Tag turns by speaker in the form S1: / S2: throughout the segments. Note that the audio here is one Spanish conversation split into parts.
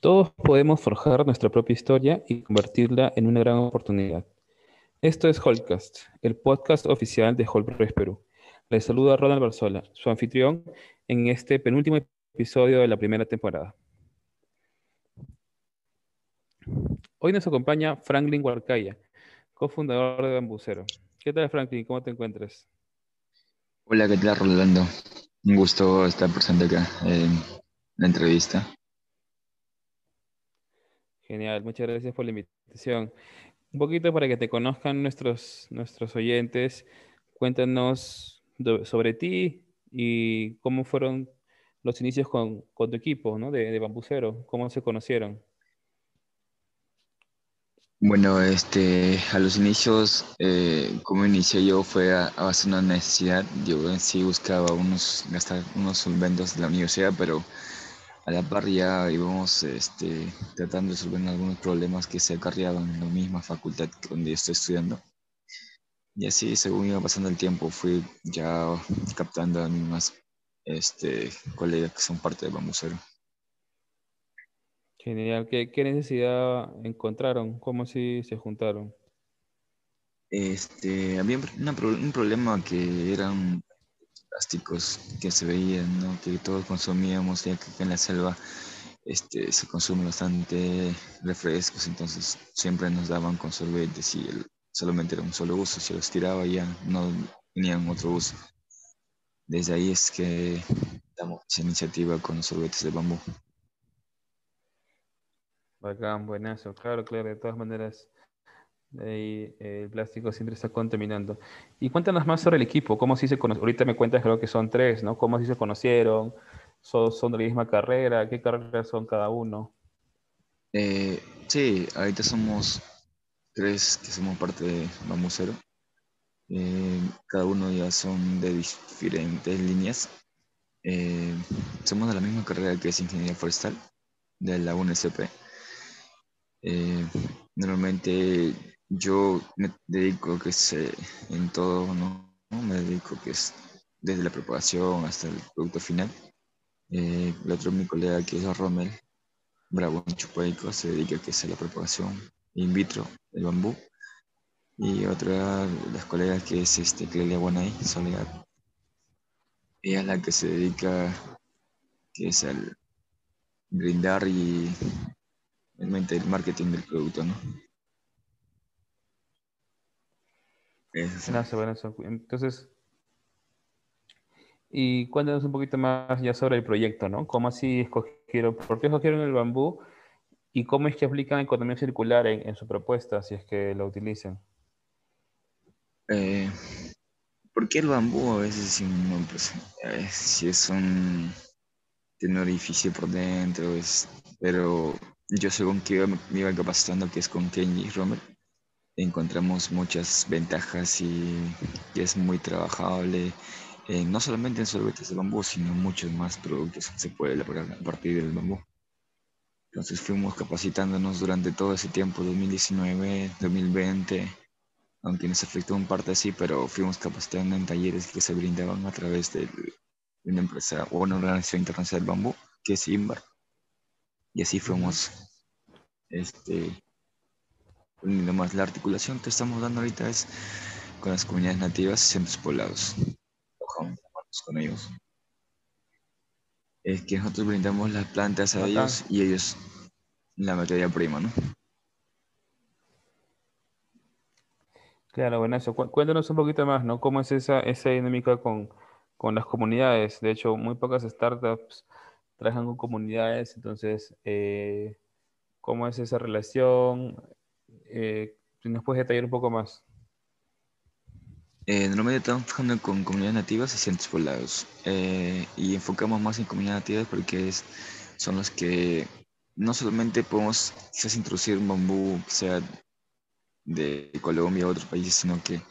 S1: Todos podemos forjar nuestra propia historia y convertirla en una gran oportunidad. Esto es Holcast, el podcast oficial de Holpress Perú. Les saluda Ronald Barzola, su anfitrión en este penúltimo episodio de la primera temporada. Hoy nos acompaña Franklin Huarcaya, cofundador de Bambucero. ¿Qué tal, Franklin? ¿Cómo te encuentras?
S2: Hola, ¿qué tal, Rolando? Un gusto estar presente acá en la entrevista.
S1: Genial, muchas gracias por la invitación. Un poquito para que te conozcan nuestros, nuestros oyentes, cuéntanos sobre ti y cómo fueron los inicios con, tu equipo ¿no? de, de Bambucero, cómo se conocieron.
S2: Bueno, este, a los inicios, eh, como inicié yo fue a, a base de una necesidad. Yo en sí buscaba unos, gastar unos solventos de la universidad, pero a la par ya íbamos este, tratando de resolver algunos problemas que se acarreaban en la misma facultad donde estoy estudiando. Y así, según iba pasando el tiempo, fui ya captando a mis más este, colegas que son parte de Bambucero.
S1: Genial. ¿Qué, qué necesidad encontraron? ¿Cómo si se juntaron?
S2: Este, había un problema que eran plásticos que se veían, ¿no? que todos consumíamos, ya que en la selva este, se consume bastante refrescos, entonces siempre nos daban con sorbetes y solamente era un solo uso, si los tiraba ya no tenían otro uso. Desde ahí es que damos esa iniciativa con los sorbetes de bambú.
S1: Bacán, buenazo, claro, claro, de todas maneras Ahí, el plástico siempre está contaminando. Y cuéntanos más sobre el equipo, cómo si se. Ahorita me cuentas, creo que son tres, ¿no? ¿Cómo si se conocieron? ¿Son, ¿Son, de la misma carrera? ¿Qué carreras son cada uno?
S2: Eh, sí, ahorita somos tres que somos parte de Mamusero. Eh, cada uno ya son de diferentes líneas. Eh, somos de la misma carrera que es Ingeniería Forestal, de la UNSP. normalmente yo me dedico que sé en todo, ¿no? Me dedico que es desde la preparación hasta el producto final. Eh, el otro, mi colega que es Rommel, Bravo Chupaico, se dedica que es a la preparación in vitro del bambú. Y otra de las colegas que es este, Clelia Guanay, Soledad. Ella es la que se dedica, que es al brindar y realmente el marketing del producto, ¿no?
S1: Entonces, y cuéntanos un poquito más ya sobre el proyecto, ¿no? ¿Cómo así escogieron, por qué escogieron el bambú y cómo es que aplican economía circular en, su propuesta, si es que lo utilizan?
S2: Eh, ¿Por qué el bambú? A veces pues, si es un, tiene un orificio por dentro, es, pero yo según que me iba capacitando que es con Kenji y Romer, encontramos muchas ventajas y, es muy trabajable, eh, no solamente en sorbetes de bambú, sino muchos más productos que se puede elaborar a partir del bambú. Entonces fuimos capacitándonos durante todo ese tiempo, 2019, 2020, aunque nos afectó un parte así, pero fuimos capacitando en talleres que se brindaban a través de una empresa o una organización internacional del bambú, que es IMBAR. Y así fuimos este, más la articulación que estamos dando ahorita es con las comunidades nativas y centros poblados. Trabajamos con ellos. Es que nosotros brindamos las plantas a ellos y ellos la materia prima, ¿no?
S1: Claro, bueno, eso. Cuéntanos un poquito más, ¿no? ¿Cómo es esa, esa dinámica con, con las comunidades? De hecho, muy pocas startups trabajan con comunidades, entonces, eh, ¿cómo es esa relación? Eh, ¿Nos puedes detallar un poco más?
S2: Eh, normalmente estamos trabajando con comunidades nativas y centros poblados. Eh, y enfocamos más en comunidades nativas porque es, son los que no solamente podemos quizás introducir un bambú sea de Colombia u otros países, sino que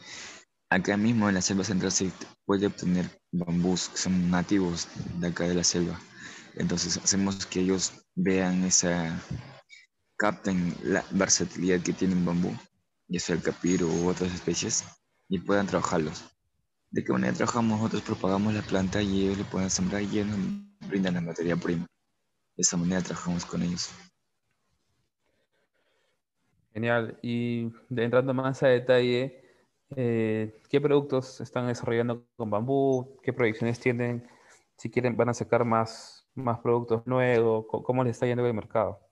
S2: acá mismo en la selva central se puede obtener bambús que son nativos de acá de la selva. Entonces hacemos que ellos vean esa, capten la versatilidad que tiene un bambú, ya sea el capiro u otras especies, y puedan trabajarlos. ¿De qué manera trabajamos? Nosotros propagamos la planta y ellos le pueden sembrar y ellos nos brindan la materia prima. De esa manera trabajamos con ellos.
S1: Genial. Y entrando más a detalle, eh, ¿qué productos están desarrollando con bambú? ¿Qué proyecciones tienen? Si quieren, van a sacar más, más productos nuevos. ¿Cómo les está yendo el mercado?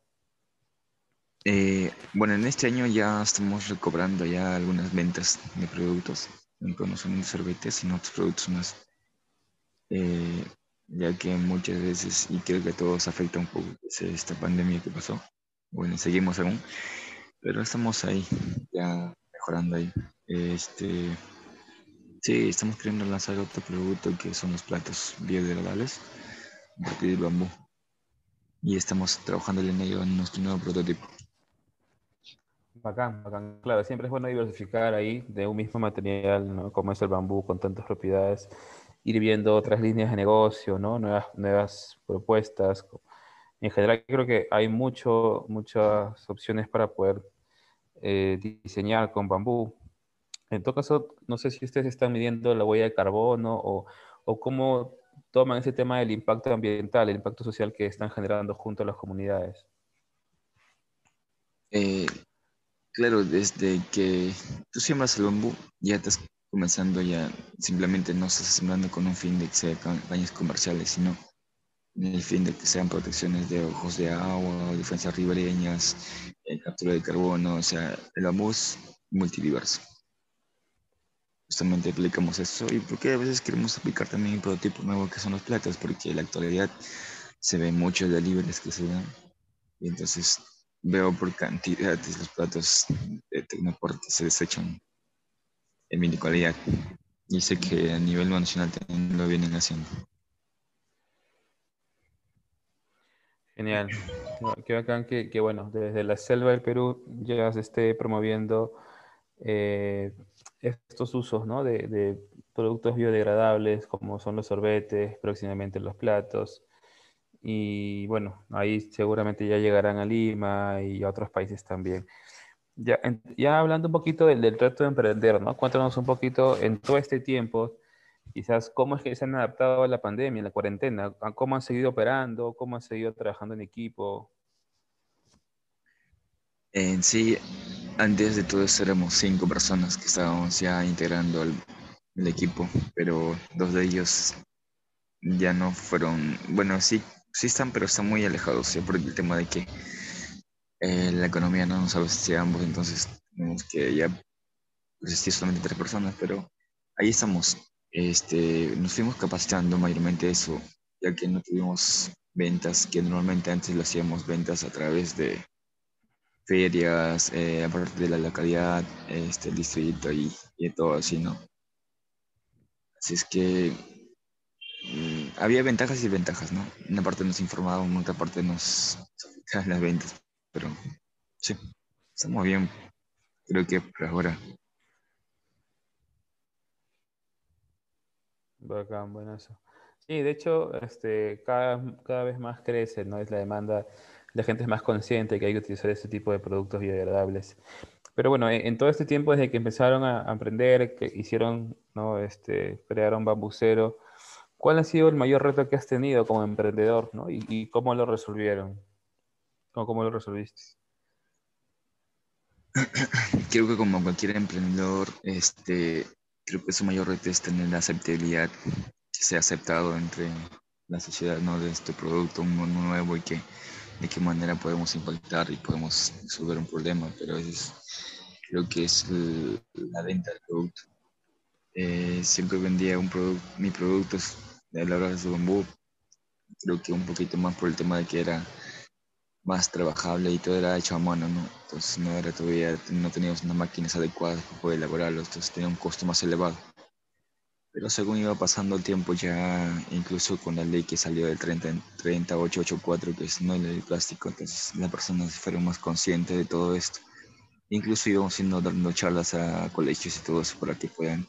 S2: Eh, bueno, en este año ya estamos recobrando ya algunas ventas de productos, no son sorbetes, sino otros productos más. Eh, ya que muchas veces, y creo que a todos afecta un poco esta pandemia que pasó, bueno, seguimos aún, pero estamos ahí, ya mejorando ahí. Este, sí, estamos queriendo lanzar otro producto que son los platos biodegradables a partir de bambú. Y estamos trabajando en ello en nuestro nuevo prototipo.
S1: Bacán, bacán. Claro, siempre es bueno diversificar ahí de un mismo material, ¿no? Como es el bambú con tantas propiedades, ir viendo otras líneas de negocio, ¿no? Nuevas, nuevas propuestas. En general, creo que hay mucho, muchas opciones para poder eh, diseñar con bambú. En todo caso, no sé si ustedes están midiendo la huella de carbono o, o cómo toman ese tema del impacto ambiental, el impacto social que están generando junto a las comunidades.
S2: Eh, Claro, desde que tú siembras el bambú, ya estás comenzando ya, simplemente no estás sembrando con un fin de que sean campañas comerciales, sino el fin de que sean protecciones de ojos de agua, defensas ribereñas, eh, captura de carbono, o sea, el bambú es multidiverso. Justamente aplicamos eso y porque a veces queremos aplicar también un prototipo nuevo que son los platos, porque en la actualidad se ven muchos libres que se dan y entonces veo por cantidades los platos de Tecnoport se desechan en mini cualidad. Y sé que a nivel nacional también lo vienen haciendo.
S1: Genial. Qué bacán que, bueno, desde la selva del Perú ya se esté promoviendo eh, estos usos ¿no? de, productos biodegradables como son los sorbetes, próximamente los platos. Y bueno, ahí seguramente ya llegarán a Lima y a otros países también. Ya, ya hablando un poquito del, del reto de emprender, ¿no? Cuéntanos un poquito en todo este tiempo, quizás cómo es que se han adaptado a la pandemia, a la cuarentena, cómo han seguido operando, cómo han seguido trabajando en equipo.
S2: En sí, antes de todo eso éramos cinco personas que estábamos ya integrando el, el equipo, pero dos de ellos ya no fueron, bueno, sí sí están, pero están muy alejados, ¿sí? por el tema de que eh, la economía no nos abastece a ambos, entonces tenemos que ya existir solamente tres personas, pero ahí estamos. Este, nos fuimos capacitando mayormente eso, ya que no tuvimos ventas, que normalmente antes lo hacíamos ventas a través de ferias, eh, aparte de la localidad, este, el distrito y, y todo así, ¿no? Así es que había ventajas y ventajas, ¿no? Una parte nos informaba, otra parte nos las ventas, pero sí, estamos bien, creo que por ahora.
S1: Bacán, bueno eso. Sí, de hecho, este, cada, cada vez más crece, ¿no? Es la demanda, la gente es más consciente que hay que utilizar este tipo de productos biodegradables. Pero bueno, en, todo este tiempo, desde que empezaron a aprender, que hicieron, ¿no? Este, crearon Bambucero, ¿Cuál ha sido el mayor reto que has tenido como emprendedor, ¿no? y, cómo lo resolvieron? ¿O cómo lo resolviste?
S2: Creo que como cualquier emprendedor, este, creo que su mayor reto es tener la aceptabilidad, que sea aceptado entre la sociedad, ¿no? De este producto, nuevo y que de qué manera podemos impactar y podemos resolver un problema, pero es, creo que es la venta del producto. Eh, siempre vendía un producto, mi producto la hora de su bambú. Creo que un poquito más por el tema de que era más trabajable y todo era hecho a mano, ¿no? Entonces no era todavía, no teníamos unas máquinas adecuadas para poder elaborarlo, entonces tenía un costo más elevado. Pero según iba pasando el tiempo ya, incluso con la ley que salió del 30, 3884, que es no el plástico, entonces las personas fueron más conscientes de todo esto. Incluso íbamos haciendo dando charlas a colegios y todo eso para que puedan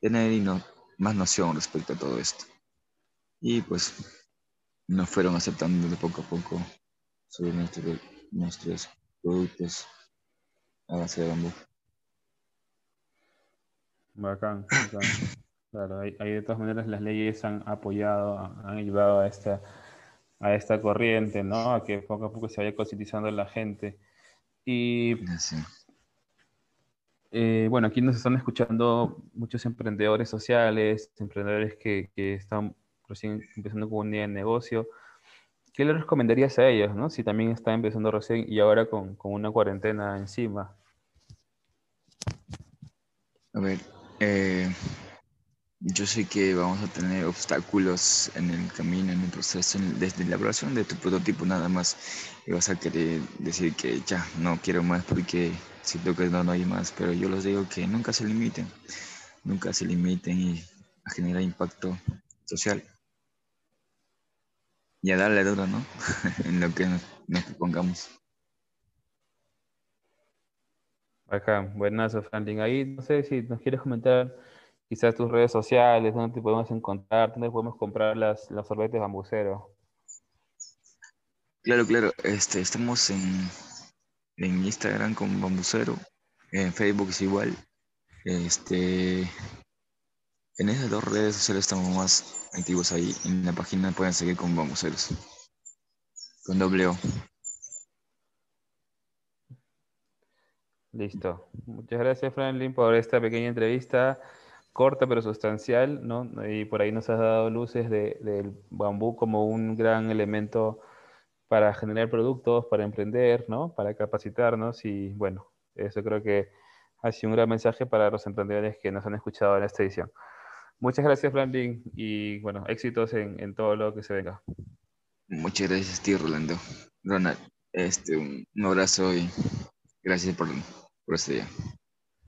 S2: tener y no, más noción respecto a todo esto. Y pues nos fueron aceptando de poco a poco sobre nuestros productos a base de bambú.
S1: Bacán, bacán. Claro, ahí, de todas maneras las leyes han apoyado, han ayudado a esta, a esta corriente, ¿no? A que poco a poco se vaya concientizando la gente. Y eh, bueno, aquí nos están escuchando muchos emprendedores sociales, emprendedores que, que están recién empezando con un día de negocio. ¿Qué le recomendarías a ellos, no? Si también están empezando recién y ahora con, una cuarentena encima.
S2: A ver, eh, yo sé que vamos a tener obstáculos en el camino, en el proceso, desde la elaboración de tu prototipo nada más. Y vas a querer decir que ya no quiero más porque siento que no, no hay más. Pero yo les digo que nunca se limiten, nunca se limiten y a generar impacto social. Y a darle duro, ¿no? en lo que nos, nos pongamos.
S1: Acá, buenazo, Franklin. Ahí no sé si nos quieres comentar quizás tus redes sociales, dónde te podemos encontrar, dónde podemos comprar las, los sorbetes bambucero.
S2: Claro, claro. Este, estamos en, en Instagram con Bambucero, en Facebook es igual. Este, en esas dos redes sociales estamos más activos ahí. En la página pueden seguir con Bambuceros. Con doble O.
S1: Listo. Muchas gracias, Franklin, por esta pequeña entrevista, corta pero sustancial, ¿no? Y por ahí nos has dado luces del bambú como un gran elemento para generar productos, para emprender, ¿no? Para capacitarnos y bueno, eso creo que ha sido un gran mensaje para los emprendedores que nos han escuchado en esta edición. Muchas gracias, Franklin, y bueno, éxitos en, en todo lo que se venga.
S2: Muchas gracias, tío Rolando. Ronald, este, un abrazo y gracias por, por este día.